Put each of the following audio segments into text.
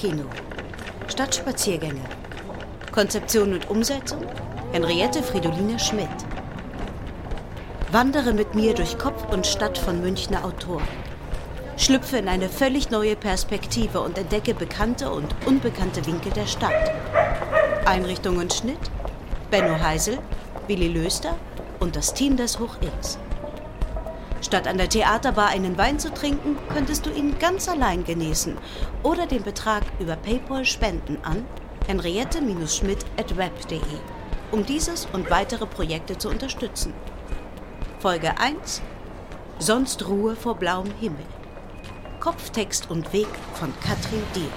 Kopfkino. Stadtspaziergänge. Konzeption und Umsetzung Henriette Fridoline Schmidt. Wandere mit mir durch Kopf und Stadt von Münchner Autoren. Schlüpfe in eine völlig neue Perspektive und entdecke bekannte und unbekannte Winkel der Stadt. Einrichtung und Schnitt Benno Heisel, Willi Löster und das Team des Hoch X. Statt an der Theaterbar einen Wein zu trinken, könntest du ihn ganz allein genießen oder den Betrag über PayPal spenden an henriette-schmidt.web.de, um dieses und weitere Projekte zu unterstützen. Folge 1 Sonst Ruhe vor blauem Himmel. Kopftext und Weg von Katrin Dier.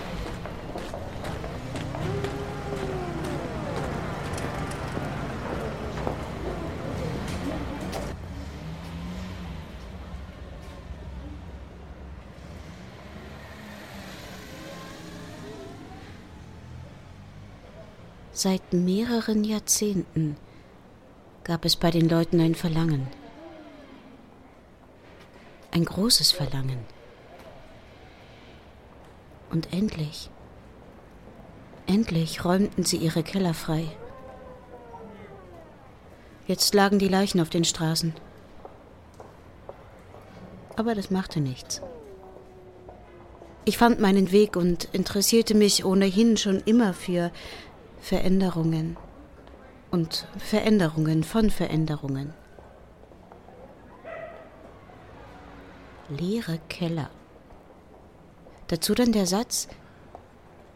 Seit mehreren Jahrzehnten gab es bei den Leuten ein Verlangen. Ein großes Verlangen. Und endlich, endlich räumten sie ihre Keller frei. Jetzt lagen die Leichen auf den Straßen. Aber das machte nichts. Ich fand meinen Weg und interessierte mich ohnehin schon immer für Veränderungen und Veränderungen von Veränderungen. Leere Keller. Dazu dann der Satz,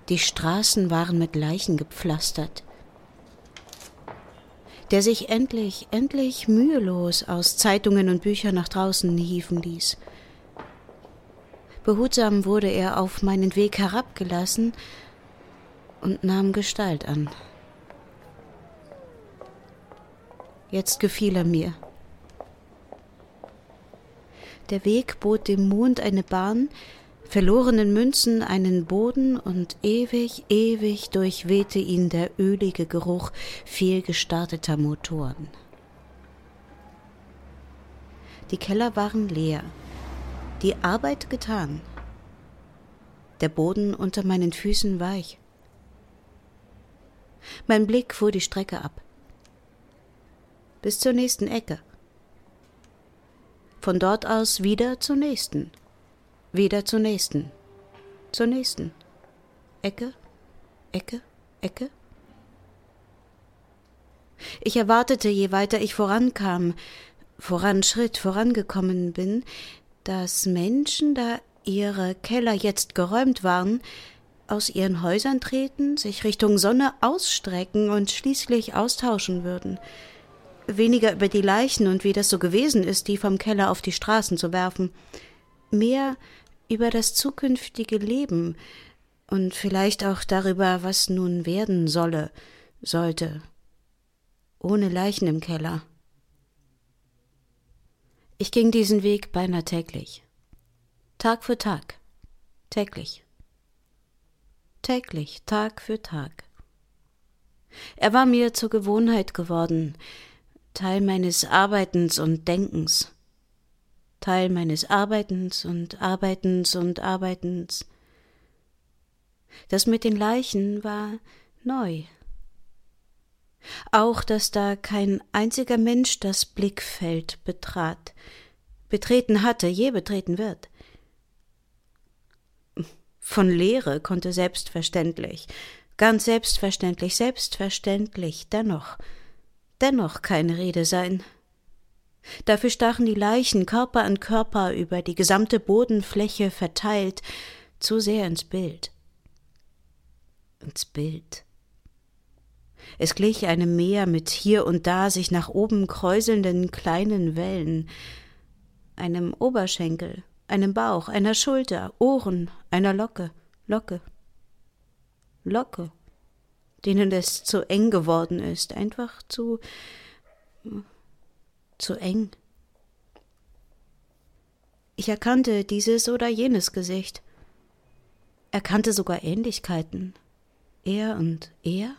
die Straßen waren mit Leichen gepflastert, der sich endlich, endlich mühelos aus Zeitungen und Büchern nach draußen hieven ließ. Behutsam wurde er auf meinen Weg herabgelassen und nahm Gestalt an. Jetzt gefiel er mir. Der Weg bot dem Mond eine Bahn, verlorenen Münzen einen Boden und ewig, ewig durchwehte ihn der ölige Geruch fehlgestarteter Motoren. Die Keller waren leer, die Arbeit getan, der Boden unter meinen Füßen weich. Mein Blick fuhr die Strecke ab. Bis zur nächsten Ecke. Von dort aus wieder zur nächsten. Wieder zur nächsten. Zur nächsten. Ecke, Ecke, Ecke. Ich erwartete, je weiter ich vorankam, voranschritt, vorangekommen bin, dass Menschen, da ihre Keller jetzt geräumt waren, aus ihren Häusern treten, sich Richtung Sonne ausstrecken und schließlich austauschen würden. Weniger über die Leichen und wie das so gewesen ist, die vom Keller auf die Straßen zu werfen, mehr über das zukünftige Leben und vielleicht auch darüber, was nun werden solle, sollte, ohne Leichen im Keller. Ich ging diesen Weg beinahe täglich. Tag für Tag. Täglich täglich, Tag für Tag. Er war mir zur Gewohnheit geworden, Teil meines Arbeitens und Denkens, Teil meines Arbeitens und Arbeitens und Arbeitens. Das mit den Leichen war neu. Auch, dass da kein einziger Mensch das Blickfeld betrat, betreten hatte, je betreten wird. Von Lehre konnte selbstverständlich, ganz selbstverständlich, selbstverständlich dennoch, dennoch keine Rede sein. Dafür stachen die Leichen Körper an Körper über die gesamte Bodenfläche verteilt zu sehr ins Bild. Ins Bild. Es glich einem Meer mit hier und da sich nach oben kräuselnden kleinen Wellen, einem Oberschenkel, einem Bauch, einer Schulter, Ohren, einer Locke, Locke, Locke, denen es zu eng geworden ist, einfach zu zu eng. Ich erkannte dieses oder jenes Gesicht, erkannte sogar Ähnlichkeiten. Er und er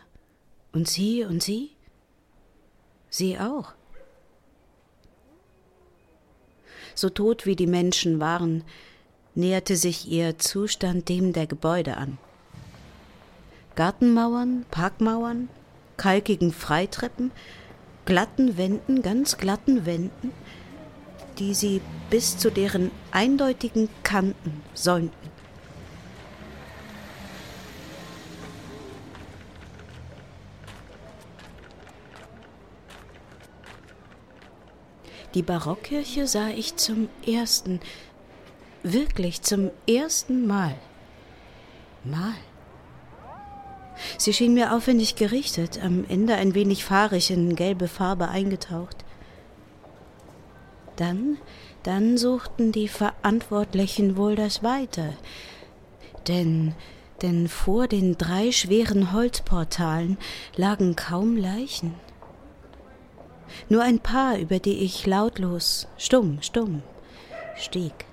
und sie und sie, sie auch. So tot wie die Menschen waren, näherte sich ihr Zustand dem der Gebäude an. Gartenmauern, Parkmauern, kalkigen Freitreppen, glatten Wänden, ganz glatten Wänden, die sie bis zu deren eindeutigen Kanten säumten. Die Barockkirche sah ich zum ersten, wirklich zum ersten Mal. Mal. Sie schien mir aufwendig gerichtet, am Ende ein wenig fahrig in gelbe Farbe eingetaucht. Dann, dann suchten die Verantwortlichen wohl das Weite. Denn, denn vor den drei schweren Holzportalen lagen kaum Leichen. Nur ein paar, über die ich lautlos, stumm, stumm, stieg.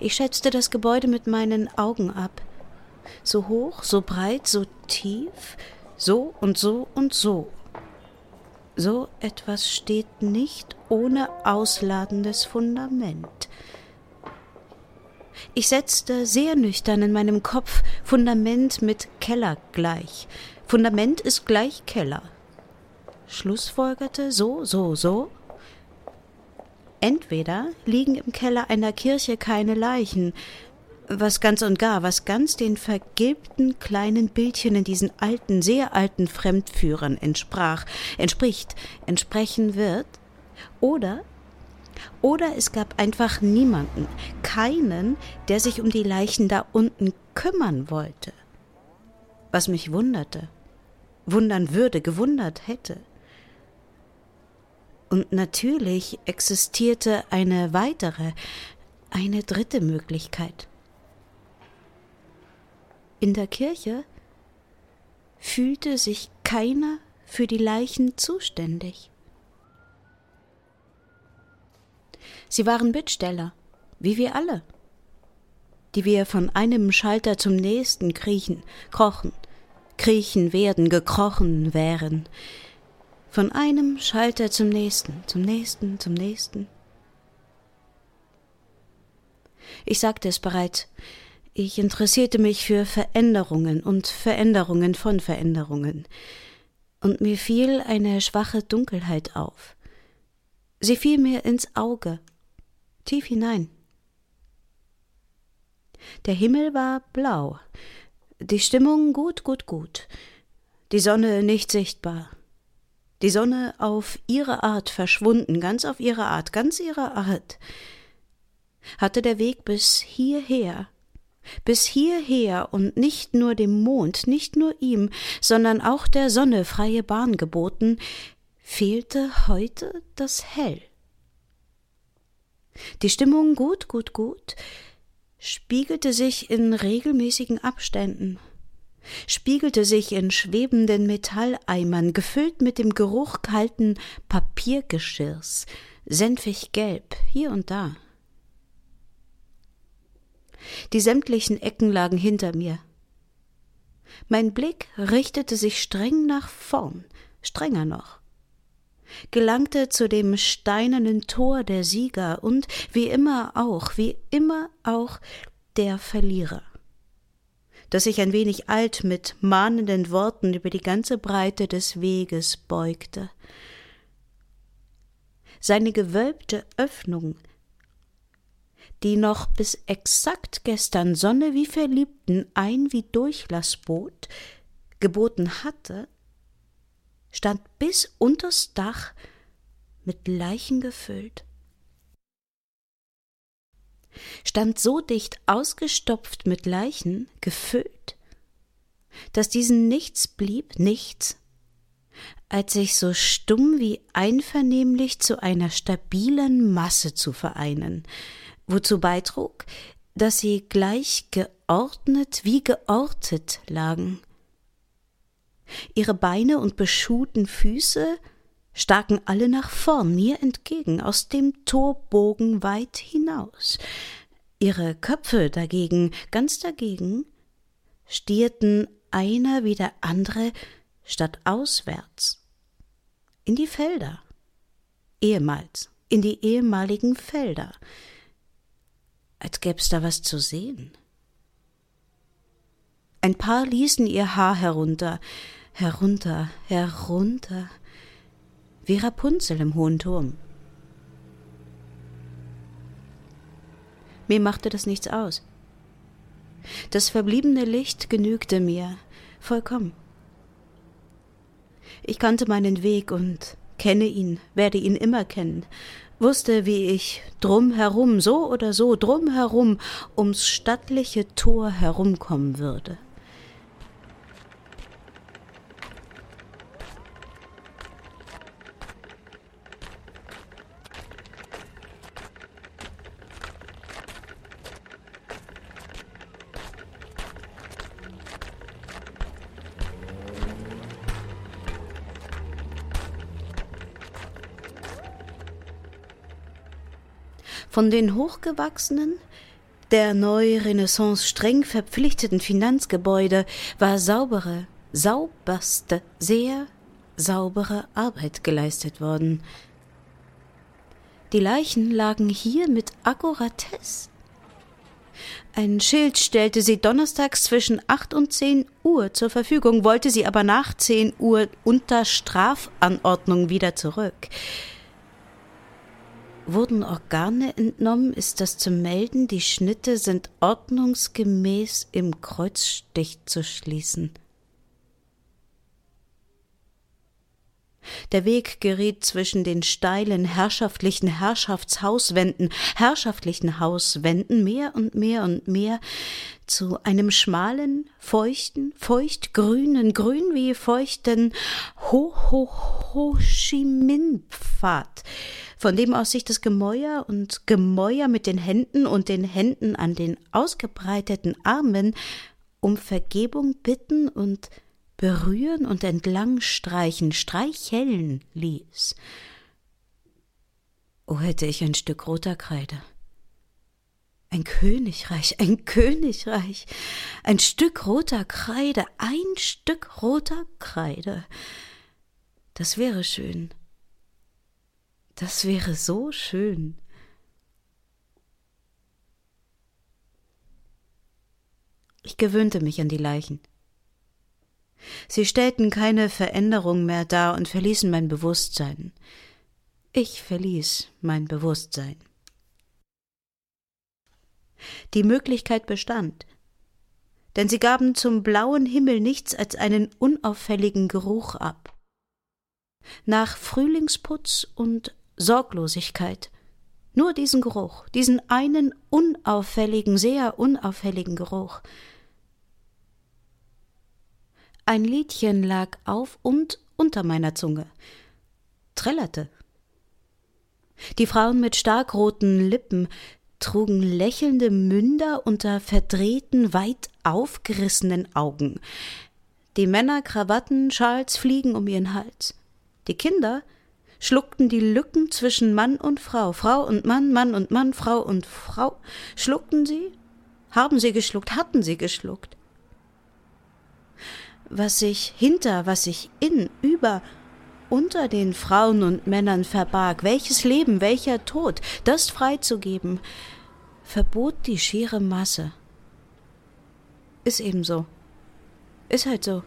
Ich schätzte das Gebäude mit meinen Augen ab. So hoch, so breit, so tief, so und so und so. So etwas steht nicht ohne ausladendes Fundament. Ich setzte sehr nüchtern in meinem Kopf Fundament mit Keller gleich. Fundament ist gleich Keller. Schlussfolgerte so, so, so, Entweder liegen im Keller einer Kirche keine Leichen, was ganz und gar, was ganz den vergilbten kleinen Bildchen in diesen alten, sehr alten Fremdführern entsprach, entspricht, entsprechen wird, oder oder es gab einfach niemanden, keinen, der sich um die Leichen da unten kümmern wollte. Was mich wunderte, wundern würde, gewundert hätte. Und natürlich existierte eine weitere, eine dritte Möglichkeit. In der Kirche fühlte sich keiner für die Leichen zuständig. Sie waren Bittsteller, wie wir alle, die wir von einem Schalter zum nächsten kriechen, krochen, kriechen werden, gekrochen wären, von einem Schalter zum nächsten, zum nächsten, zum nächsten. Ich sagte es bereits, ich interessierte mich für Veränderungen und Veränderungen von Veränderungen, und mir fiel eine schwache Dunkelheit auf. Sie fiel mir ins Auge, tief hinein. Der Himmel war blau, die Stimmung gut, gut, gut, die Sonne nicht sichtbar, die Sonne auf ihre Art verschwunden, ganz auf ihre Art, ganz ihre Art. Hatte der Weg bis hierher, bis hierher und nicht nur dem Mond, nicht nur ihm, sondern auch der Sonne freie Bahn geboten, fehlte heute das Hell. Die Stimmung gut, gut, gut spiegelte sich in regelmäßigen Abständen spiegelte sich in schwebenden Metalleimern, gefüllt mit dem Geruch kalten Papiergeschirrs, senfig gelb, hier und da. Die sämtlichen Ecken lagen hinter mir. Mein Blick richtete sich streng nach vorn, strenger noch, gelangte zu dem steinernen Tor der Sieger und wie immer auch, wie immer auch der Verlierer das sich ein wenig alt mit mahnenden Worten über die ganze Breite des Weges beugte. Seine gewölbte Öffnung, die noch bis exakt gestern Sonne wie Verliebten ein wie Durchlass bot, geboten hatte, stand bis unters Dach mit Leichen gefüllt stand so dicht ausgestopft mit Leichen, gefüllt, dass diesen nichts blieb, nichts, als sich so stumm wie einvernehmlich zu einer stabilen Masse zu vereinen, wozu beitrug, dass sie gleich geordnet wie geortet lagen. Ihre Beine und beschuhten Füße staken alle nach vorn, mir entgegen, aus dem Torbogen weit hinaus. Ihre Köpfe dagegen, ganz dagegen, stierten einer wie der andere statt auswärts in die Felder, ehemals, in die ehemaligen Felder, als gäb's da was zu sehen. Ein paar ließen ihr Haar herunter, herunter, herunter, wie Rapunzel im hohen Turm. Mir machte das nichts aus. Das verbliebene Licht genügte mir vollkommen. Ich kannte meinen Weg und kenne ihn, werde ihn immer kennen, wusste, wie ich drumherum, so oder so drumherum, ums stattliche Tor herumkommen würde. Von den hochgewachsenen, der Neurenaissance streng verpflichteten Finanzgebäude war saubere, sauberste, sehr saubere Arbeit geleistet worden. Die Leichen lagen hier mit Akkuratesse. Ein Schild stellte sie donnerstags zwischen acht und zehn Uhr zur Verfügung, wollte sie aber nach zehn Uhr unter Strafanordnung wieder zurück. Wurden Organe entnommen, ist das zu melden, die Schnitte sind ordnungsgemäß im Kreuzstich zu schließen. Der Weg geriet zwischen den steilen herrschaftlichen Herrschaftshauswänden, herrschaftlichen Hauswänden mehr und mehr und mehr zu einem schmalen, feuchten, feuchtgrünen, grün wie feuchten Ho Ho Ho Chi Minh Pfad, von dem aus sich das Gemäuer und Gemäuer mit den Händen und den Händen an den ausgebreiteten Armen um Vergebung bitten und berühren und entlang streichen, streicheln ließ. Oh, hätte ich ein Stück roter Kreide. Ein Königreich, ein Königreich, ein Stück roter Kreide, ein Stück roter Kreide. Das wäre schön. Das wäre so schön. Ich gewöhnte mich an die Leichen. Sie stellten keine Veränderung mehr dar und verließen mein Bewusstsein. Ich verließ mein Bewusstsein. Die Möglichkeit bestand, denn sie gaben zum blauen Himmel nichts als einen unauffälligen Geruch ab. Nach Frühlingsputz und Sorglosigkeit. Nur diesen Geruch, diesen einen unauffälligen, sehr unauffälligen Geruch. Ein Liedchen lag auf und unter meiner Zunge, trällerte. Die Frauen mit stark roten Lippen trugen lächelnde Münder unter verdrehten, weit aufgerissenen Augen. Die Männer Krawatten, Schals, Fliegen um ihren Hals. Die Kinder schluckten die Lücken zwischen Mann und Frau, Frau und Mann, Mann und Mann, Frau und Frau, schluckten sie, haben sie geschluckt, hatten sie geschluckt. Was sich hinter, was sich in, über, unter den Frauen und Männern verbarg, welches Leben, welcher Tod, das freizugeben, verbot die schiere Masse. Ist ebenso. Ist halt so.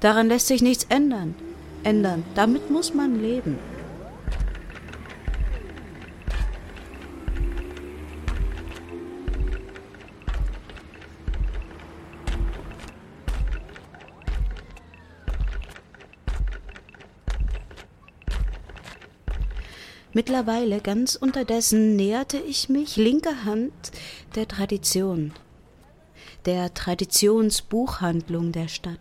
Daran lässt sich nichts ändern ändern. Damit muss man leben. Mittlerweile ganz unterdessen näherte ich mich linker Hand der Tradition, der Traditionsbuchhandlung der Stadt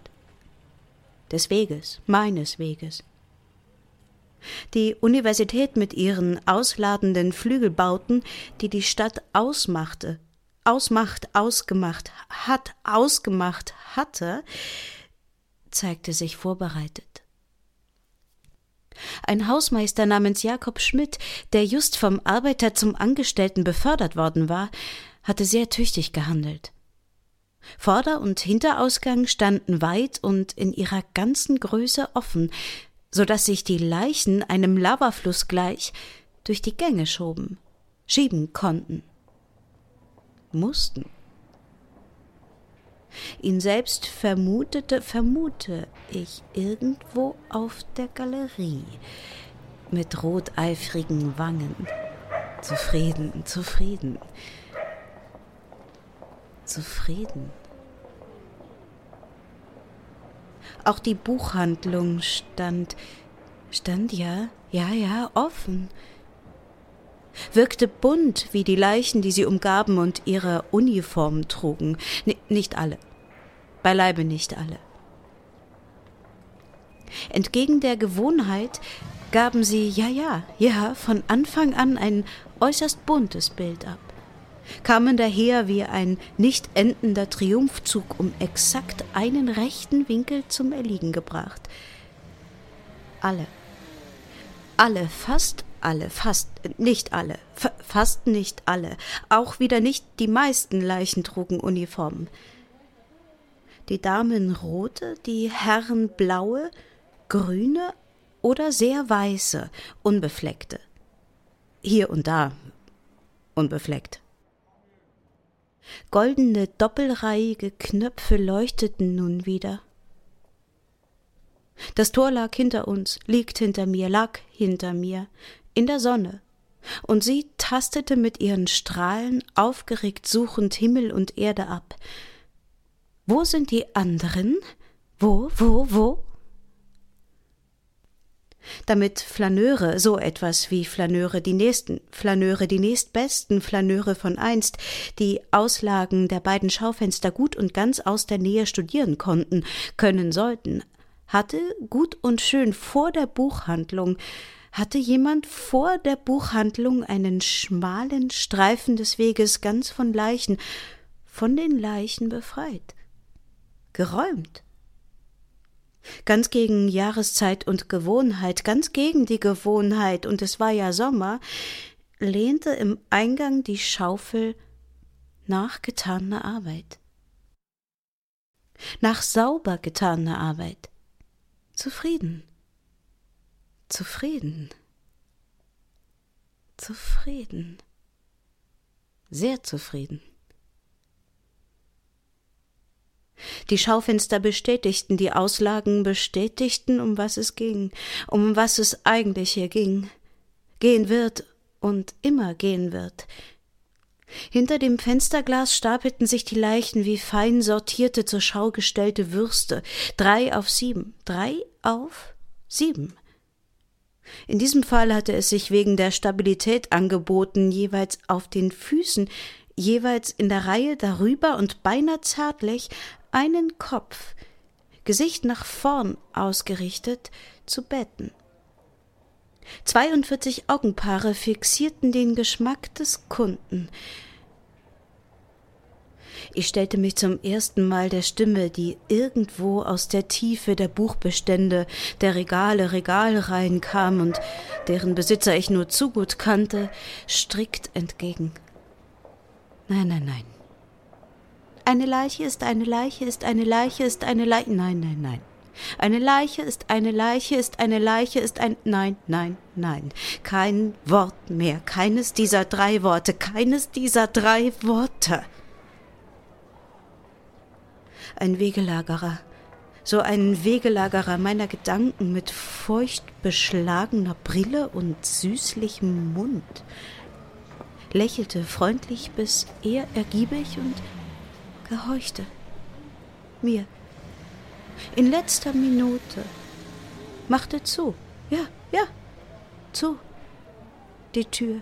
des Weges, meines Weges. Die Universität mit ihren ausladenden Flügelbauten, die die Stadt ausmachte, ausmacht, ausgemacht, hat, ausgemacht hatte, zeigte sich vorbereitet. Ein Hausmeister namens Jakob Schmidt, der just vom Arbeiter zum Angestellten befördert worden war, hatte sehr tüchtig gehandelt. Vorder- und Hinterausgang standen weit und in ihrer ganzen Größe offen, so dass sich die Leichen einem Lavafluss gleich durch die Gänge schoben, schieben konnten. Mussten. Ihn selbst vermutete, vermute ich irgendwo auf der Galerie mit roteifrigen Wangen. Zufrieden, zufrieden. Zufrieden. Auch die Buchhandlung stand, stand ja, ja, ja, offen. Wirkte bunt wie die Leichen, die sie umgaben und ihre Uniformen trugen. N nicht alle. Beileibe nicht alle. Entgegen der Gewohnheit gaben sie, ja, ja, ja, von Anfang an ein äußerst buntes Bild ab, kamen daher wie ein nicht endender Triumphzug um exakt einen rechten Winkel zum Erliegen gebracht. Alle, alle, fast alle, fast nicht alle, fast nicht alle, auch wieder nicht die meisten Leichen trugen Uniformen. Die Damen rote, die Herren blaue, grüne oder sehr weiße, unbefleckte. Hier und da unbefleckt. Goldene doppelreihige Knöpfe leuchteten nun wieder. Das Tor lag hinter uns, liegt hinter mir, lag hinter mir, in der Sonne, und sie tastete mit ihren Strahlen aufgeregt suchend Himmel und Erde ab. Wo sind die anderen? Wo, wo, wo? damit Flaneure, so etwas wie Flaneure die nächsten, Flaneure die nächstbesten Flaneure von einst, die Auslagen der beiden Schaufenster gut und ganz aus der Nähe studieren konnten, können sollten, hatte gut und schön vor der Buchhandlung, hatte jemand vor der Buchhandlung einen schmalen Streifen des Weges ganz von Leichen, von den Leichen befreit, geräumt ganz gegen Jahreszeit und Gewohnheit, ganz gegen die Gewohnheit, und es war ja Sommer, lehnte im Eingang die Schaufel nach getaner Arbeit. Nach sauber getaner Arbeit. Zufrieden. Zufrieden. Zufrieden. Sehr zufrieden. Die Schaufenster bestätigten, die Auslagen bestätigten, um was es ging, um was es eigentlich hier ging, gehen wird und immer gehen wird. Hinter dem Fensterglas stapelten sich die Leichen wie fein sortierte zur Schau gestellte Würste, drei auf sieben, drei auf sieben. In diesem Fall hatte es sich wegen der Stabilität angeboten, jeweils auf den Füßen, jeweils in der Reihe darüber und beinahe zärtlich einen Kopf, Gesicht nach vorn ausgerichtet, zu betten. 42 Augenpaare fixierten den Geschmack des Kunden. Ich stellte mich zum ersten Mal der Stimme, die irgendwo aus der Tiefe der Buchbestände, der Regale, Regalreihen kam und deren Besitzer ich nur zu gut kannte, strikt entgegen. Nein, nein, nein. Eine Leiche ist eine Leiche ist eine Leiche ist eine Leiche. Nein, nein, nein. Eine Leiche ist eine Leiche ist eine Leiche ist ein. Nein, nein, nein. Kein Wort mehr. Keines dieser drei Worte. Keines dieser drei Worte. Ein Wegelagerer. So ein Wegelagerer meiner Gedanken mit feucht beschlagener Brille und süßlichem Mund. Lächelte freundlich bis eher ergiebig und gehorchte. Mir. In letzter Minute. Machte zu. Ja, ja. Zu. Die Tür.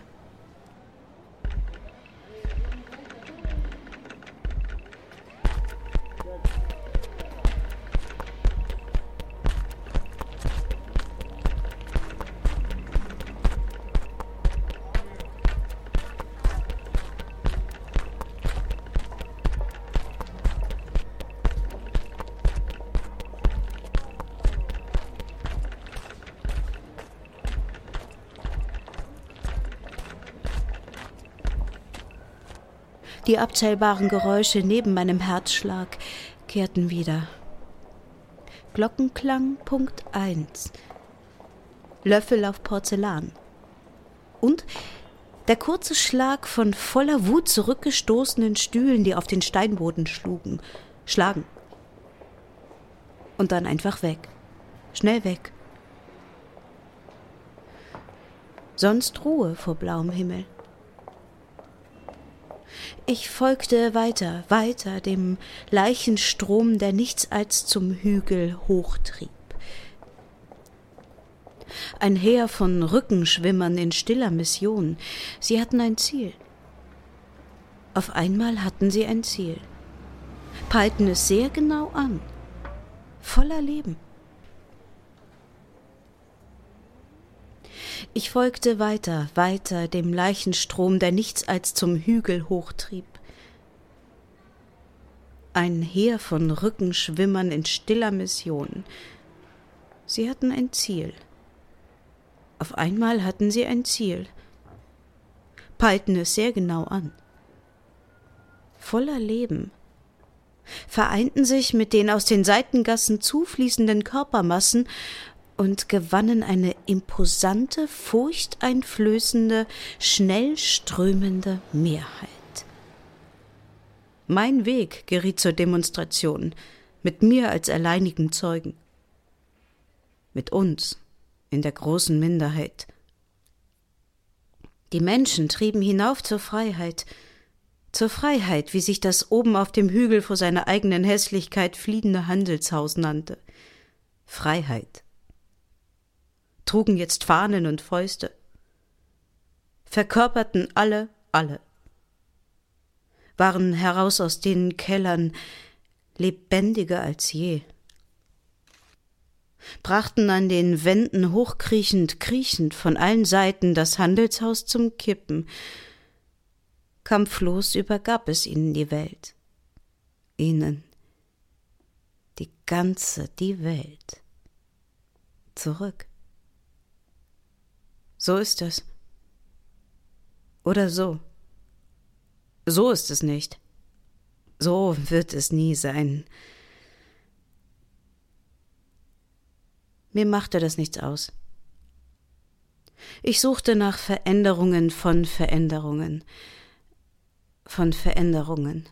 Die abzählbaren Geräusche neben meinem Herzschlag kehrten wieder. Glockenklang Punkt 1. Löffel auf Porzellan. Und der kurze Schlag von voller Wut zurückgestoßenen Stühlen, die auf den Steinboden schlugen. schlagen. Und dann einfach weg. Schnell weg. Sonst Ruhe vor blauem Himmel. Ich folgte weiter, weiter dem Leichenstrom, der nichts als zum Hügel hochtrieb. Ein Heer von Rückenschwimmern in stiller Mission. Sie hatten ein Ziel. Auf einmal hatten sie ein Ziel, peilten es sehr genau an, voller Leben. Ich folgte weiter, weiter dem Leichenstrom, der nichts als zum Hügel hochtrieb. Ein Heer von Rückenschwimmern in stiller Mission. Sie hatten ein Ziel. Auf einmal hatten sie ein Ziel, peilten es sehr genau an voller Leben, vereinten sich mit den aus den Seitengassen zufließenden Körpermassen und gewannen eine imposante, furchteinflößende, schnell strömende Mehrheit. Mein Weg geriet zur Demonstration, mit mir als alleinigen Zeugen. Mit uns in der großen Minderheit. Die Menschen trieben hinauf zur Freiheit, zur Freiheit, wie sich das oben auf dem Hügel vor seiner eigenen Hässlichkeit fliehende Handelshaus nannte. Freiheit. Trugen jetzt Fahnen und Fäuste. Verkörperten alle, alle. Waren heraus aus den Kellern lebendiger als je. Brachten an den Wänden hochkriechend, kriechend von allen Seiten das Handelshaus zum Kippen, Kampflos übergab es ihnen die Welt. Ihnen die ganze, die Welt. Zurück. So ist es. Oder so. So ist es nicht. So wird es nie sein. Mir machte das nichts aus. Ich suchte nach Veränderungen von Veränderungen, von Veränderungen.